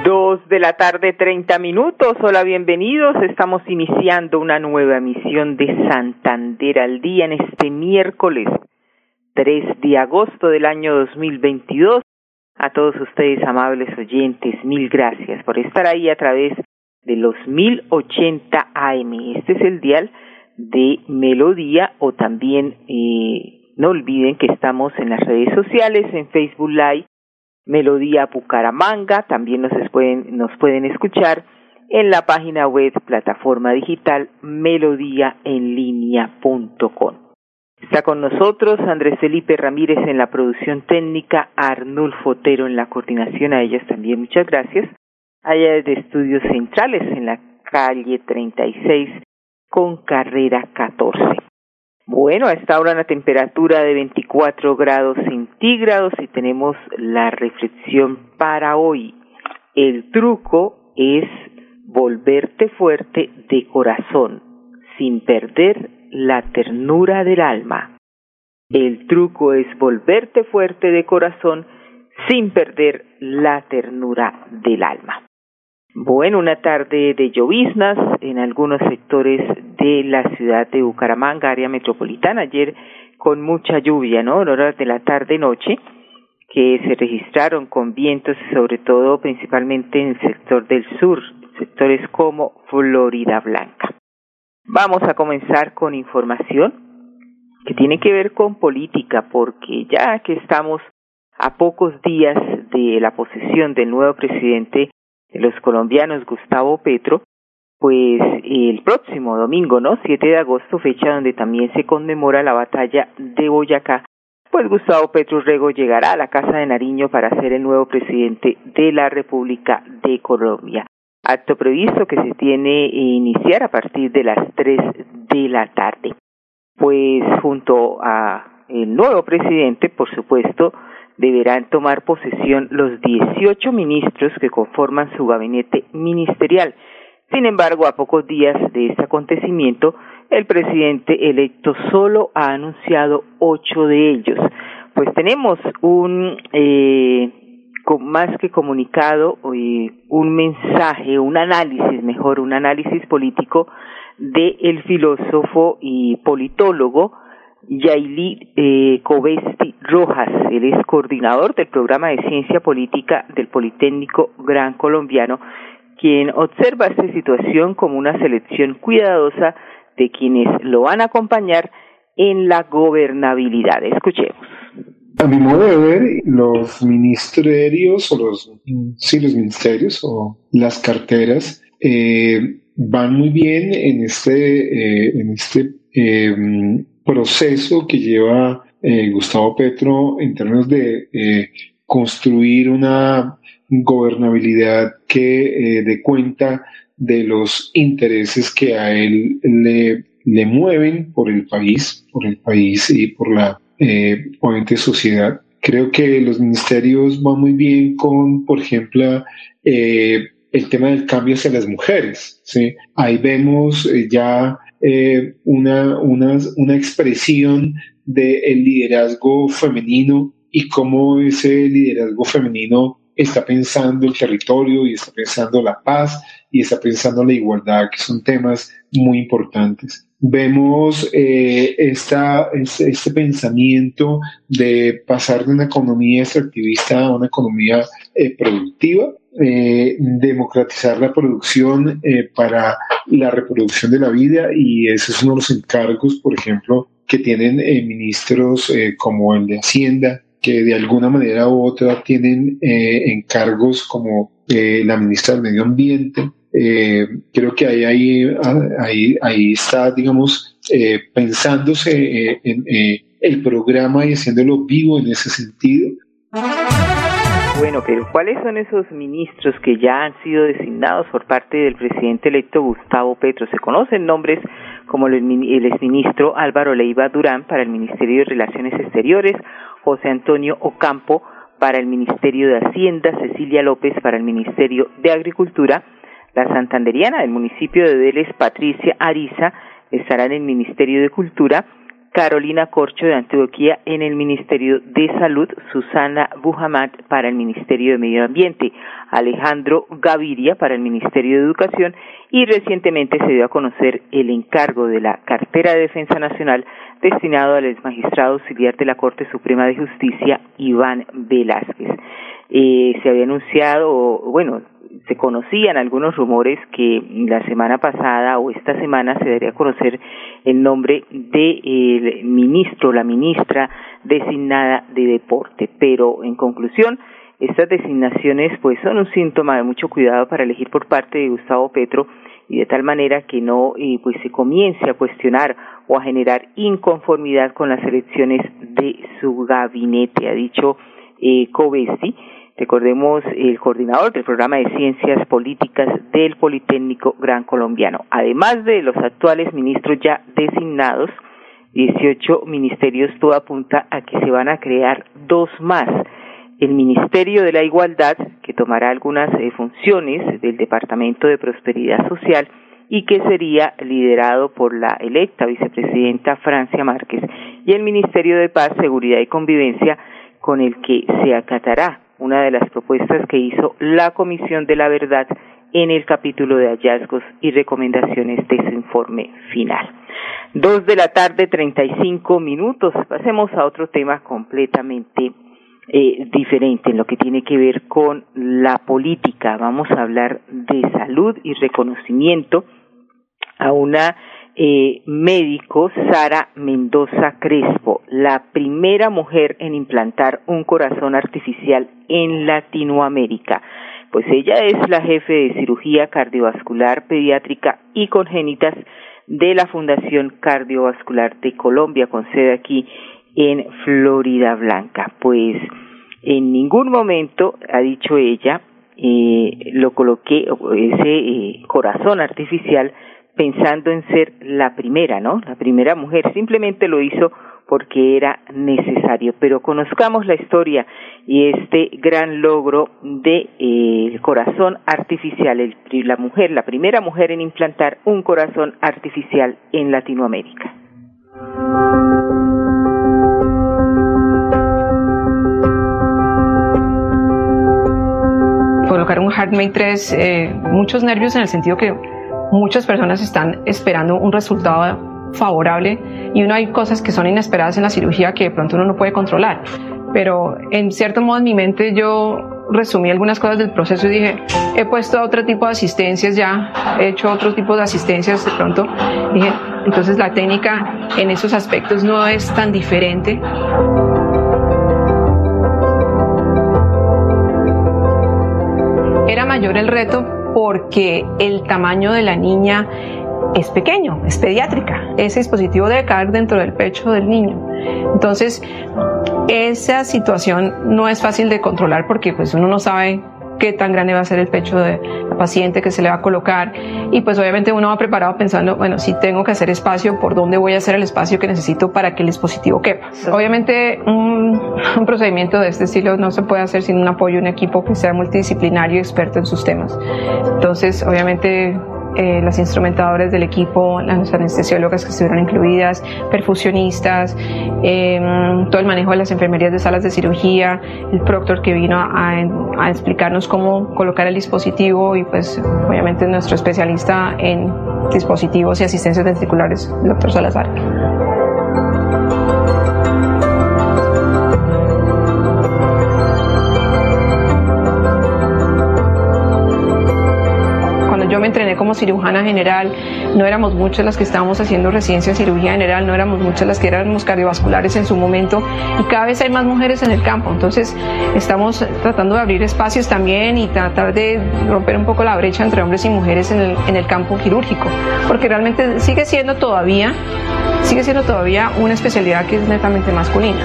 Dos de la tarde, treinta minutos. Hola, bienvenidos. Estamos iniciando una nueva emisión de Santander al día en este miércoles 3 de agosto del año 2022. A todos ustedes, amables oyentes, mil gracias por estar ahí a través de los 1080 AM. Este es el dial de Melodía o también eh, no olviden que estamos en las redes sociales, en Facebook Live Melodía Bucaramanga, también nos pueden, nos pueden escuchar en la página web plataforma digital melodíaenlínea.com. Está con nosotros Andrés Felipe Ramírez en la producción técnica, Arnulfo Otero en la coordinación, a ellas también muchas gracias. Allá desde Estudios Centrales en la calle 36 con carrera 14. Bueno, esta hora la temperatura de 24 grados centígrados y tenemos la reflexión para hoy. El truco es volverte fuerte de corazón, sin perder la ternura del alma. El truco es volverte fuerte de corazón sin perder la ternura del alma. Bueno, una tarde de lloviznas en algunos sectores de la ciudad de Bucaramanga, área metropolitana. Ayer con mucha lluvia, ¿no? En horas de la tarde-noche, que se registraron con vientos, sobre todo principalmente en el sector del sur, sectores como Florida Blanca. Vamos a comenzar con información que tiene que ver con política, porque ya que estamos a pocos días de la posesión del nuevo presidente los colombianos Gustavo Petro, pues el próximo domingo, ¿no? 7 de agosto, fecha donde también se conmemora la batalla de Boyacá, pues Gustavo Petro Rego llegará a la Casa de Nariño para ser el nuevo presidente de la República de Colombia. Acto previsto que se tiene iniciar a partir de las 3 de la tarde. Pues junto a el nuevo presidente, por supuesto, deberán tomar posesión los 18 ministros que conforman su gabinete ministerial. Sin embargo, a pocos días de este acontecimiento, el presidente electo solo ha anunciado ocho de ellos. Pues tenemos un eh, más que comunicado, eh, un mensaje, un análisis, mejor, un análisis político de el filósofo y politólogo Yaili eh, Covesti Rojas. Él es coordinador del programa de ciencia política del Politécnico Gran Colombiano, quien observa esta situación como una selección cuidadosa de quienes lo van a acompañar en la gobernabilidad. Escuchemos. A mi modo de ver, los ministerios o los, sí, los ministerios o las carteras eh, van muy bien en este, eh, en este eh, proceso que lleva Gustavo Petro en términos de construir una gobernabilidad que eh, dé cuenta de los intereses que a él le, mueven por el país, por el país y por la eh, sociedad. Creo que los ministerios van muy bien con, por ejemplo, eh, el tema del cambio hacia las mujeres. ¿sí? Ahí vemos ya eh, una, una, una, expresión del liderazgo femenino y cómo ese liderazgo femenino está pensando el territorio y está pensando la paz y está pensando la igualdad, que son temas muy importantes. Vemos eh, esta, este, pensamiento de pasar de una economía extractivista a una economía eh, productiva eh, democratizar la producción eh, para la reproducción de la vida y ese es uno de los encargos, por ejemplo, que tienen ministros como el de Hacienda, que de alguna manera u otra tienen encargos como la ministra del Medio Ambiente. creo que ahí, ahí, ahí, ahí está, digamos, pensándose en el programa y haciéndolo vivo en ese sentido. Bueno, pero ¿cuáles son esos ministros que ya han sido designados por parte del presidente electo Gustavo Petro? Se conocen nombres como el exministro Álvaro Leiva Durán para el Ministerio de Relaciones Exteriores, José Antonio Ocampo para el Ministerio de Hacienda, Cecilia López para el Ministerio de Agricultura, la santanderiana del municipio de Vélez, Patricia Ariza, estará en el Ministerio de Cultura, Carolina Corcho de Antioquia en el Ministerio de Salud, Susana Bujamat para el Ministerio de Medio Ambiente, Alejandro Gaviria para el Ministerio de Educación y recientemente se dio a conocer el encargo de la cartera de Defensa Nacional destinado al exmagistrado auxiliar de la Corte Suprema de Justicia, Iván Velázquez. Eh, se había anunciado, bueno, se conocían algunos rumores que la semana pasada o esta semana se daría a conocer el nombre del ministro, la ministra designada de deporte. Pero en conclusión, estas designaciones pues son un síntoma de mucho cuidado para elegir por parte de Gustavo Petro y de tal manera que no eh, pues se comience a cuestionar o a generar inconformidad con las elecciones de su gabinete, ha dicho eh, Covesi Recordemos el coordinador del programa de ciencias políticas del Politécnico Gran Colombiano. Además de los actuales ministros ya designados, 18 ministerios, todo apunta a que se van a crear dos más. El Ministerio de la Igualdad, que tomará algunas eh, funciones del Departamento de Prosperidad Social y que sería liderado por la electa vicepresidenta Francia Márquez, y el Ministerio de Paz, Seguridad y Convivencia, con el que se acatará una de las propuestas que hizo la Comisión de la Verdad en el capítulo de hallazgos y recomendaciones de su informe final. Dos de la tarde, treinta y cinco minutos. Pasemos a otro tema completamente eh, diferente en lo que tiene que ver con la política. Vamos a hablar de salud y reconocimiento a una eh, médico Sara Mendoza Crespo, la primera mujer en implantar un corazón artificial en Latinoamérica. Pues ella es la jefe de cirugía cardiovascular pediátrica y congénitas de la Fundación Cardiovascular de Colombia, con sede aquí en Florida Blanca. Pues en ningún momento, ha dicho ella, eh, lo coloqué, ese eh, corazón artificial, pensando en ser la primera, ¿no? La primera mujer, simplemente lo hizo porque era necesario. Pero conozcamos la historia y este gran logro de eh, corazón artificial, el, la mujer, la primera mujer en implantar un corazón artificial en Latinoamérica. HeartMate 3, eh, muchos nervios en el sentido que muchas personas están esperando un resultado favorable y uno hay cosas que son inesperadas en la cirugía que de pronto uno no puede controlar. Pero en cierto modo en mi mente yo resumí algunas cosas del proceso y dije, he puesto otro tipo de asistencias ya, he hecho otro tipo de asistencias de pronto. Dije, entonces la técnica en esos aspectos no es tan diferente. El reto porque el tamaño de la niña es pequeño, es pediátrica. Ese dispositivo debe caer dentro del pecho del niño. Entonces, esa situación no es fácil de controlar porque pues uno no sabe qué tan grande va a ser el pecho de la paciente que se le va a colocar y pues obviamente uno va preparado pensando, bueno, si tengo que hacer espacio, ¿por dónde voy a hacer el espacio que necesito para que el dispositivo quepa? Obviamente un, un procedimiento de este estilo no se puede hacer sin un apoyo, un equipo que sea multidisciplinario y experto en sus temas. Entonces, obviamente eh, las instrumentadoras del equipo, las anestesiólogas que estuvieron incluidas, perfusionistas, em, todo el manejo de las enfermerías de salas de cirugía, el proctor que vino a, a, explicarnos cómo colocar el dispositivo y pues obviamente nuestro especialista en dispositivos y asistencias ventriculares, el doctor Salazar. Cirujana general, no éramos muchas las que estábamos haciendo residencia en cirugía general, no éramos muchas las que éramos cardiovasculares en su momento y cada vez hay más mujeres en el campo. Entonces estamos tratando de abrir espacios también y tratar de romper un poco la brecha entre hombres y mujeres en el, en el campo quirúrgico, porque realmente sigue siendo todavía sigue siendo todavía una especialidad que es netamente masculina.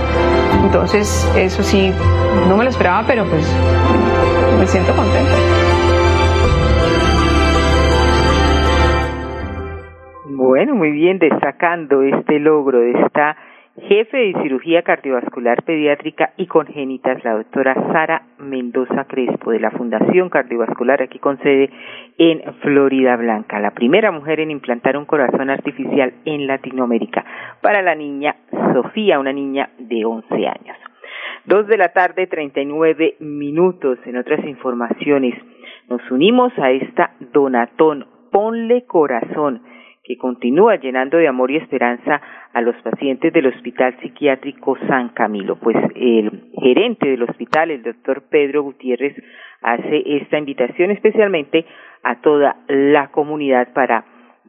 Entonces, eso sí, no me lo esperaba, pero pues me siento contenta. Bien, destacando este logro de esta jefe de cirugía cardiovascular pediátrica y congénitas, la doctora Sara Mendoza Crespo, de la Fundación Cardiovascular, aquí con sede en Florida Blanca, la primera mujer en implantar un corazón artificial en Latinoamérica para la niña Sofía, una niña de 11 años. Dos de la tarde, 39 minutos. En otras informaciones, nos unimos a esta donatón. Ponle corazón que continúa llenando de amor y esperanza a los pacientes del Hospital Psiquiátrico San Camilo. Pues el gerente del hospital, el doctor Pedro Gutiérrez, hace esta invitación especialmente a toda la comunidad para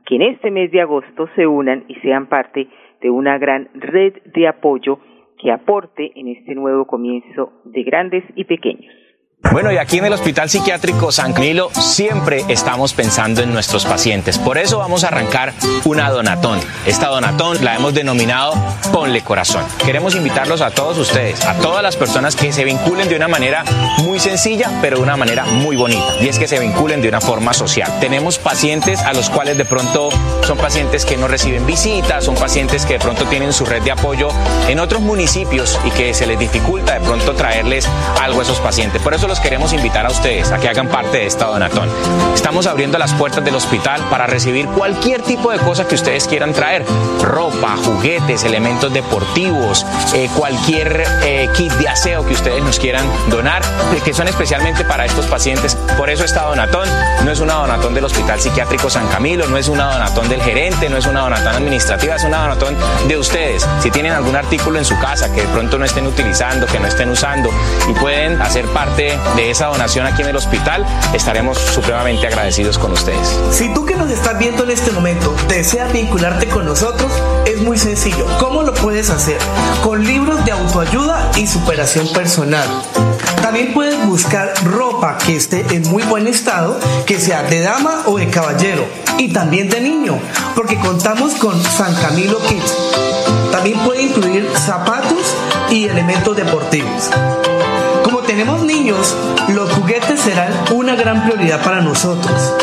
que en este mes de agosto se unan y sean parte de una gran red de apoyo que aporte en este nuevo comienzo de grandes y pequeños. Bueno, y aquí en el Hospital Psiquiátrico San Camilo siempre estamos pensando en nuestros pacientes. Por eso vamos a arrancar una donatón. Esta donatón la hemos denominado Ponle Corazón. Queremos invitarlos a todos ustedes, a todas las personas que se vinculen de una manera muy sencilla, pero de una manera muy bonita. Y es que se vinculen de una forma social. Tenemos pacientes a los cuales de pronto son pacientes que no reciben visitas, son pacientes que de pronto tienen su red de apoyo en otros municipios y que se les dificulta de pronto traerles algo a esos pacientes. Por eso los queremos invitar a ustedes a que hagan parte de esta donatón. Estamos abriendo las puertas del hospital para recibir cualquier tipo de cosa que ustedes quieran traer. Ropa, juguetes, elementos deportivos, eh, cualquier eh, kit de aseo que ustedes nos quieran donar, eh, que son especialmente para estos pacientes. Por eso esta donatón no es una donatón del Hospital Psiquiátrico San Camilo, no es una donatón del gerente, no es una donatón administrativa, es una donatón de ustedes. Si tienen algún artículo en su casa que de pronto no estén utilizando, que no estén usando y pueden hacer parte de esa donación aquí en el hospital, estaremos supremamente agradecidos con ustedes. Si tú que nos estás viendo en este momento deseas vincularte con nosotros, es muy sencillo. ¿Cómo lo puedes hacer? Con libros de autoayuda y superación personal. También puedes buscar ropa que esté en muy buen estado, que sea de dama o de caballero, y también de niño, porque contamos con San Camilo Kids. También puede incluir zapatos y elementos deportivos. Tenemos niños, los juguetes serán una gran prioridad para nosotros.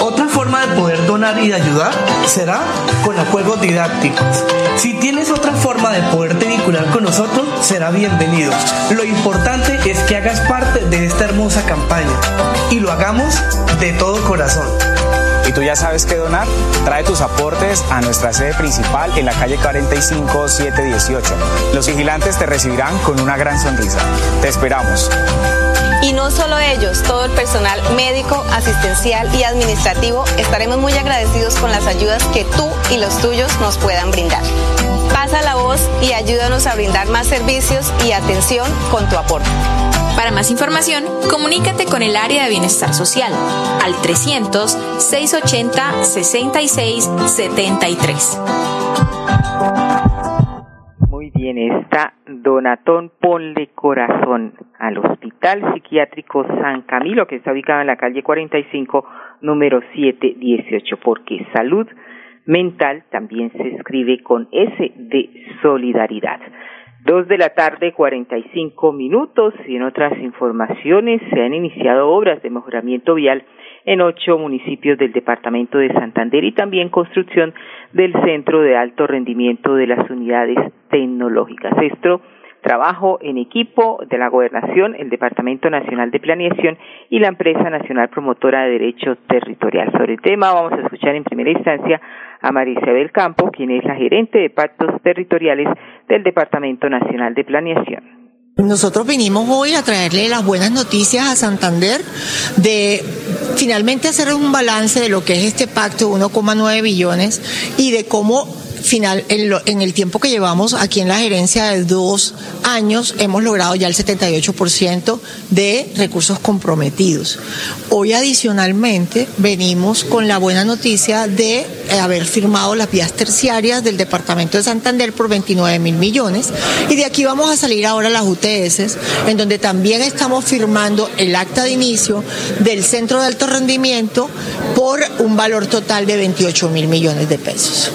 Otra forma de poder donar y de ayudar será con los juegos didácticos. Si tienes otra forma de poderte vincular con nosotros, será bienvenido. Lo importante es que hagas parte de esta hermosa campaña y lo hagamos de todo corazón. ¿Y tú ya sabes qué donar? Trae tus aportes a nuestra sede principal en la calle 45718. Los vigilantes te recibirán con una gran sonrisa. Te esperamos. Y no solo ellos, todo el personal médico, asistencial y administrativo estaremos muy agradecidos con las ayudas que tú y los tuyos nos puedan brindar. Pasa la voz y ayúdanos a brindar más servicios y atención con tu aporte. Para más información, comunícate con el área de bienestar social al 300-680-6673. Muy bien, esta Donatón Ponle Corazón al Hospital Psiquiátrico San Camilo, que está ubicado en la calle 45, número 718, porque salud mental también se escribe con S de solidaridad. Dos de la tarde, cuarenta y cinco minutos, y en otras informaciones se han iniciado obras de mejoramiento vial en ocho municipios del departamento de Santander y también construcción del centro de alto rendimiento de las unidades tecnológicas. Esto trabajo en equipo de la Gobernación, el Departamento Nacional de Planeación y la Empresa Nacional Promotora de Derecho Territorial. Sobre el tema vamos a escuchar en primera instancia a María Isabel Campo, quien es la gerente de pactos territoriales del Departamento Nacional de Planeación. Nosotros vinimos hoy a traerle las buenas noticias a Santander de finalmente hacer un balance de lo que es este pacto de 1,9 billones y de cómo final, en, el tiempo que llevamos aquí en la gerencia de dos años, hemos logrado ya el 78% de recursos comprometidos. Hoy adicionalmente venimos con la buena noticia de eh, haber firmado las vías terciarias del Departamento de Santander por 29 mil millones y de aquí vamos a salir ahora las UTS, en donde también estamos firmando el acta de inicio del Centro de Alto Rendimiento por un valor total de 28 mil millones de pesos.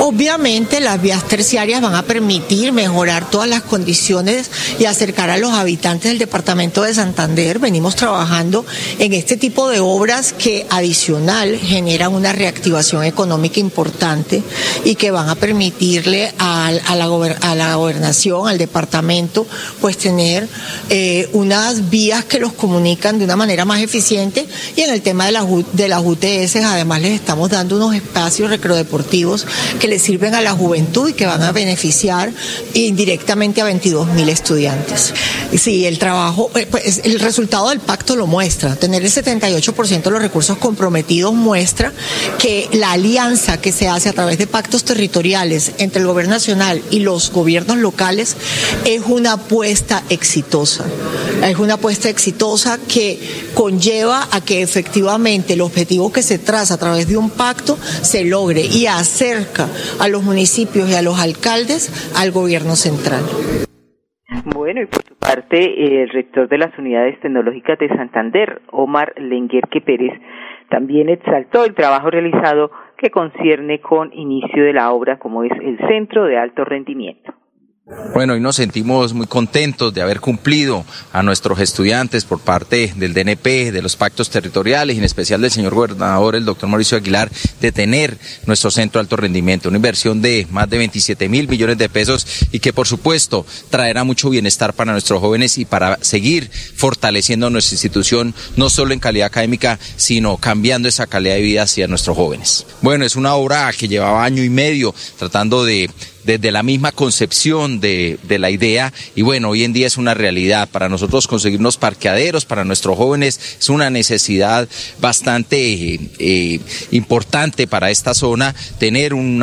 Obviamente las vías terciarias van a permitir mejorar todas las condiciones y acercar a los habitantes del departamento de Santander. Venimos trabajando en este tipo de obras que adicional generan una reactivación económica importante y que van a permitirle a, la, gobernación, al departamento, pues tener eh, unas vías que los comunican de una manera más eficiente y en el tema de, la, de las UTS además les estamos dando unos espacios recreodeportivos que les sirven a la juventud y que van a beneficiar indirectamente a 22 mil estudiantes. Sí, el trabajo, eh, pues el resultado del pacto lo muestra. Tener el 78% de los recursos comprometidos muestra que la alianza que se hace a través de pactos territoriales entre el gobierno nacional y los gobiernos locales es una apuesta exitosa. Es una apuesta exitosa que conlleva a que efectivamente el objetivo que se traza a través de un pacto se logre y acerca a los municipios y a los alcaldes al gobierno central. Bueno, y por su parte, el rector de las unidades tecnológicas de Santander, Omar Lenguerque Pérez, también exaltó el trabajo realizado que concierne con inicio de la obra como es el Centro de Alto Rendimiento. Bueno, hoy nos sentimos muy contentos de haber cumplido a nuestros estudiantes por parte del DNP, de los pactos territoriales y en especial del señor gobernador, el doctor Mauricio Aguilar, de tener nuestro centro de alto rendimiento, una inversión de más de 27 mil millones de pesos y que por supuesto traerá mucho bienestar para nuestros jóvenes y para seguir fortaleciendo nuestra institución, no solo en calidad académica, sino cambiando esa calidad de vida hacia nuestros jóvenes. Bueno, es una obra que llevaba año y medio tratando de desde la misma concepción de, la idea. Y bueno, hoy en día es una realidad. Para nosotros conseguirnos parqueaderos, para nuestros jóvenes es una necesidad bastante eh, importante para esta zona, tener un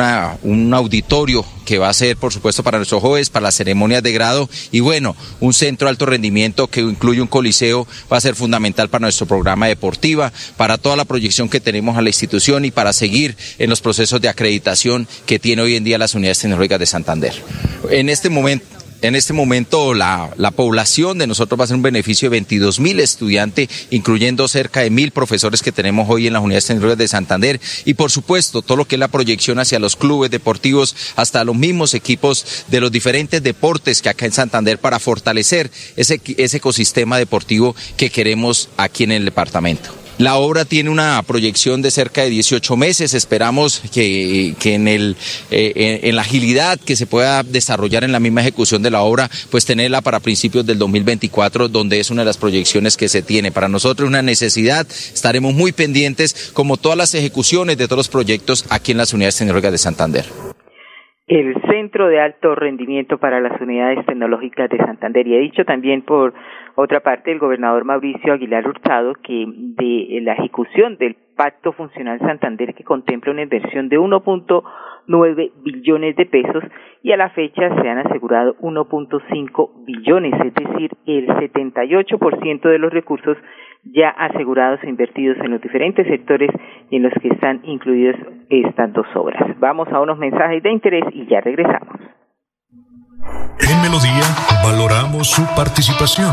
auditorio que va a ser, por supuesto, para nuestros jóvenes, para las ceremonias de grado. Y bueno, un centro de alto rendimiento que incluye un coliseo va a ser fundamental para nuestro programa deportiva, para toda la proyección que tenemos a la institución y para seguir en los procesos de acreditación que tiene hoy en día las unidades tecnológicas de Santander. En este momento, en este momento la, la, población de nosotros va a ser un beneficio de 22 mil estudiantes, incluyendo cerca de mil profesores que tenemos hoy en las unidades tecnológicas de Santander y por supuesto todo lo que es la proyección hacia los clubes deportivos, hasta los mismos equipos de los diferentes deportes que acá en Santander para fortalecer ese, ese ecosistema deportivo que queremos aquí en el departamento. La obra tiene una proyección de cerca de 18 meses. Esperamos que, en, el, eh, en la agilidad que se pueda desarrollar en la misma ejecución de la obra, pues tenerla para principios del 2024, donde es una de las proyecciones que se tiene. Para nosotros una necesidad. Estaremos muy pendientes, como todas las ejecuciones de todos los proyectos aquí en las unidades tecnológicas de Santander el Centro de Alto Rendimiento para las Unidades Tecnológicas de Santander. Y he dicho también por otra parte el gobernador Mauricio Aguilar Hurtado que de la ejecución del Pacto Funcional Santander que contempla una inversión de 1.9 billones de pesos y a la fecha se han asegurado 1.5 billones, es decir, el 78% de los recursos ya asegurados e invertidos en los diferentes sectores y en los que están incluidas estas dos obras. Vamos a unos mensajes de interés y ya regresamos. En Melodía valoramos su participación.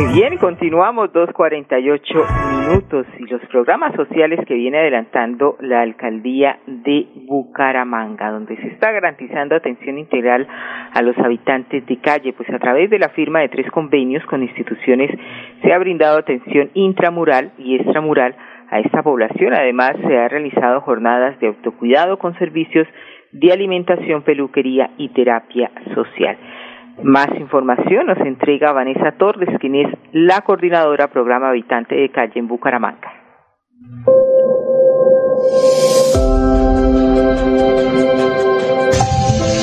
Muy bien, continuamos 2.48 minutos y los programas sociales que viene adelantando la alcaldía de Bucaramanga, donde se está garantizando atención integral a los habitantes de calle, pues a través de la firma de tres convenios con instituciones se ha brindado atención intramural y extramural a esta población. Además, se ha realizado jornadas de autocuidado con servicios de alimentación, peluquería y terapia social. Más información nos entrega Vanessa Torres, quien es la coordinadora programa Habitante de Calle en Bucaramanga.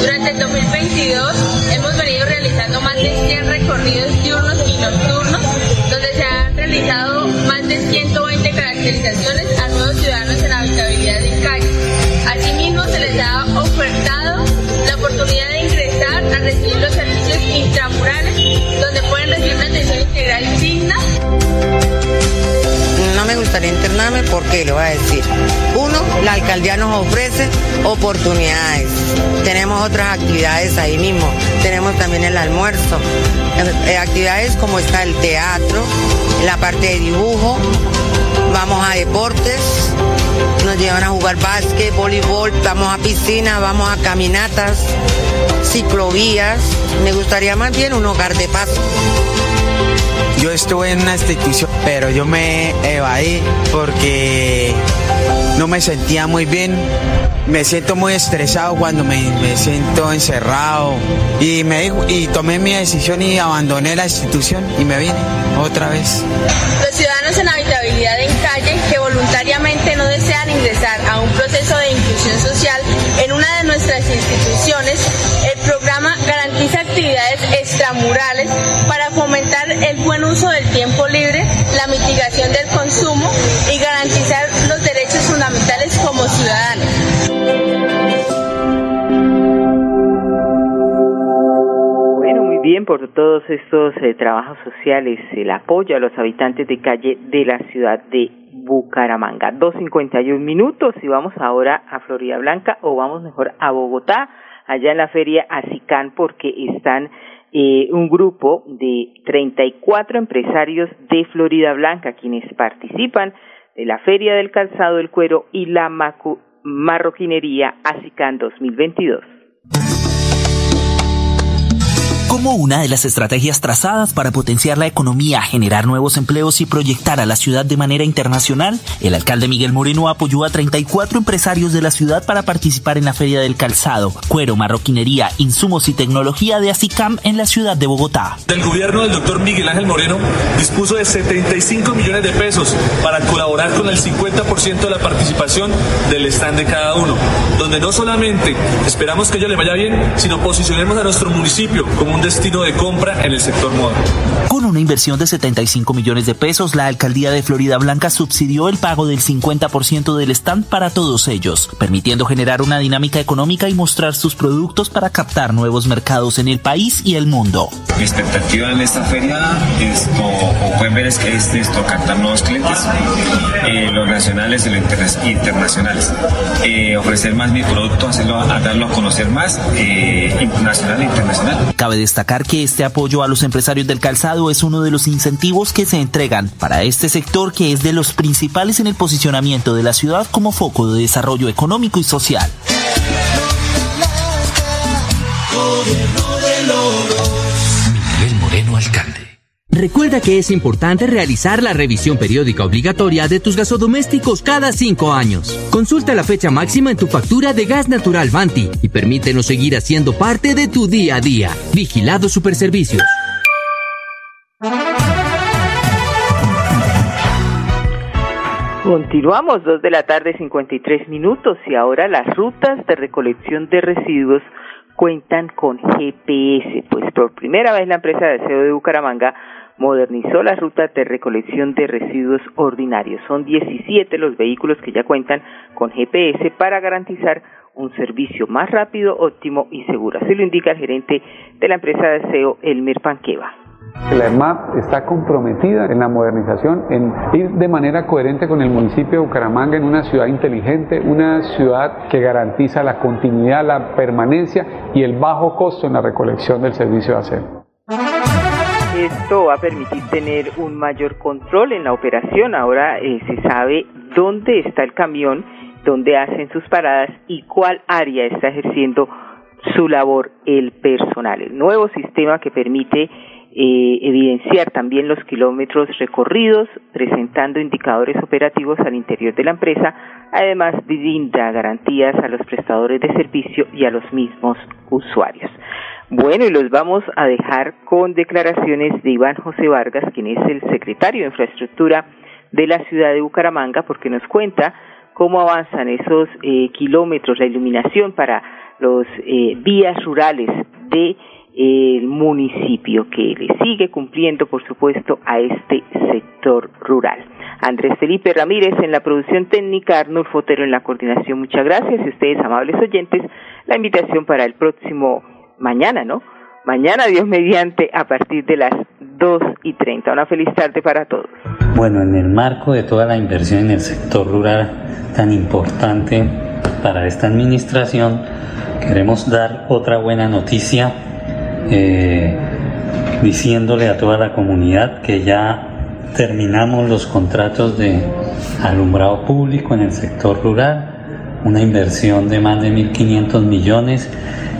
Durante el 2022 hemos venido realizando más de 100 recorridos diurnos y nocturnos, donde se han realizado más de 120 caracterizaciones a nuevos ciudadanos en habitabilidad me gustaría internarme porque le voy a decir. Uno, la alcaldía nos ofrece oportunidades. Tenemos otras actividades ahí mismo. Tenemos también el almuerzo. Eh, actividades como está el teatro, la parte de dibujo. Vamos a deportes, nos llevan a jugar básquet, voleibol, vamos a piscina, vamos a caminatas, ciclovías. Me gustaría más bien un hogar de paz. Yo estuve en una institución, pero yo me evadí porque no me sentía muy bien. Me siento muy estresado cuando me, me siento encerrado. Y, me y tomé mi decisión y abandoné la institución y me vine otra vez. Los ciudadanos en habitabilidad en calle que voluntariamente no desean ingresar a un proceso de inclusión social en una de nuestras instituciones, el programa actividades extramurales para fomentar el buen uso del tiempo libre, la mitigación del consumo y garantizar los derechos fundamentales como ciudadanos. Bien por todos estos eh, trabajos sociales, el apoyo a los habitantes de calle de la ciudad de Bucaramanga. 2.51 minutos y vamos ahora a Florida Blanca o vamos mejor a Bogotá, allá en la feria Acicán porque están eh, un grupo de 34 empresarios de Florida Blanca quienes participan de la Feria del Calzado, el Cuero y la Marroquinería ASICAN 2022. Como una de las estrategias trazadas para potenciar la economía, generar nuevos empleos y proyectar a la ciudad de manera internacional, el alcalde Miguel Moreno apoyó a 34 empresarios de la ciudad para participar en la Feria del Calzado, Cuero, Marroquinería, Insumos y Tecnología de ASICAM en la ciudad de Bogotá. El gobierno del doctor Miguel Ángel Moreno dispuso de 75 millones de pesos para colaborar con el 50% de la participación del stand de cada uno, donde no solamente esperamos que ello le vaya bien, sino posicionemos a nuestro municipio como un destino de compra en el sector moda. Con una inversión de 75 millones de pesos, la alcaldía de Florida Blanca subsidió el pago del 50% del stand para todos ellos, permitiendo generar una dinámica económica y mostrar sus productos para captar nuevos mercados en el país y el mundo. Mi expectativa en esta feria, esto, como pueden ver, es que este, esto, captar nuevos clientes, eh, los nacionales y los interna- internacionales. Eh, ofrecer más mi producto, hacerlo, a darlo a conocer más, eh, nacional e internacional. Cabe destacar que este apoyo a los empresarios del calzado es uno de los incentivos que se entregan para este sector que es de los principales en el posicionamiento de la ciudad como foco de desarrollo económico y social. Miguel Moreno, alcalde. Recuerda que es importante realizar la revisión periódica obligatoria de tus gasodomésticos cada cinco años. Consulta la fecha máxima en tu factura de gas natural Banti y permítenos seguir haciendo parte de tu día a día. Vigilado Superservicios. Continuamos, dos de la tarde, 53 minutos, y ahora las rutas de recolección de residuos cuentan con GPS, pues por primera vez la empresa de aseo de Bucaramanga modernizó las rutas de recolección de residuos ordinarios. Son 17 los vehículos que ya cuentan con GPS para garantizar un servicio más rápido, óptimo y seguro. Así lo indica el gerente de la empresa de aseo, Elmer Panqueva. La EMAP está comprometida en la modernización, en ir de manera coherente con el municipio de Bucaramanga en una ciudad inteligente, una ciudad que garantiza la continuidad, la permanencia y el bajo costo en la recolección del servicio de aseo. Esto va a permitir tener un mayor control en la operación. Ahora eh, se sabe dónde está el camión, dónde hacen sus paradas y cuál área está ejerciendo su labor el personal. El nuevo sistema que permite eh, evidenciar también los kilómetros recorridos, presentando indicadores operativos al interior de la empresa, además brinda garantías a los prestadores de servicio y a los mismos usuarios. Bueno, y los vamos a dejar con declaraciones de Iván José Vargas, quien es el secretario de Infraestructura de la ciudad de Bucaramanga, porque nos cuenta cómo avanzan esos eh, kilómetros, la iluminación para los eh, vías rurales de el municipio que le sigue cumpliendo, por supuesto, a este sector rural. Andrés Felipe Ramírez en la producción técnica, Arnulfo Fotero en la coordinación. Muchas gracias. Y ustedes, amables oyentes, la invitación para el próximo mañana, ¿no? Mañana, Dios mediante, a partir de las 2 y 30. Una feliz tarde para todos. Bueno, en el marco de toda la inversión en el sector rural tan importante para esta administración, queremos dar otra buena noticia eh, diciéndole a toda la comunidad que ya terminamos los contratos de alumbrado público en el sector rural, una inversión de más de 1.500 millones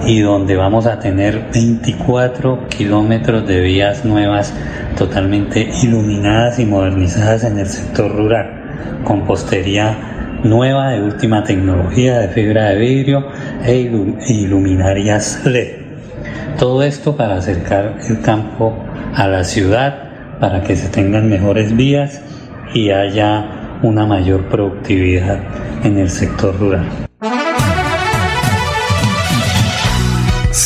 y donde vamos a tener 24 kilómetros de vías nuevas totalmente iluminadas y modernizadas en el sector rural, con postería nueva de última tecnología de fibra de vidrio e iluminarias LED. Todo esto para acercar el campo a la ciudad, para que se tengan mejores vías y haya una mayor productividad en el sector rural.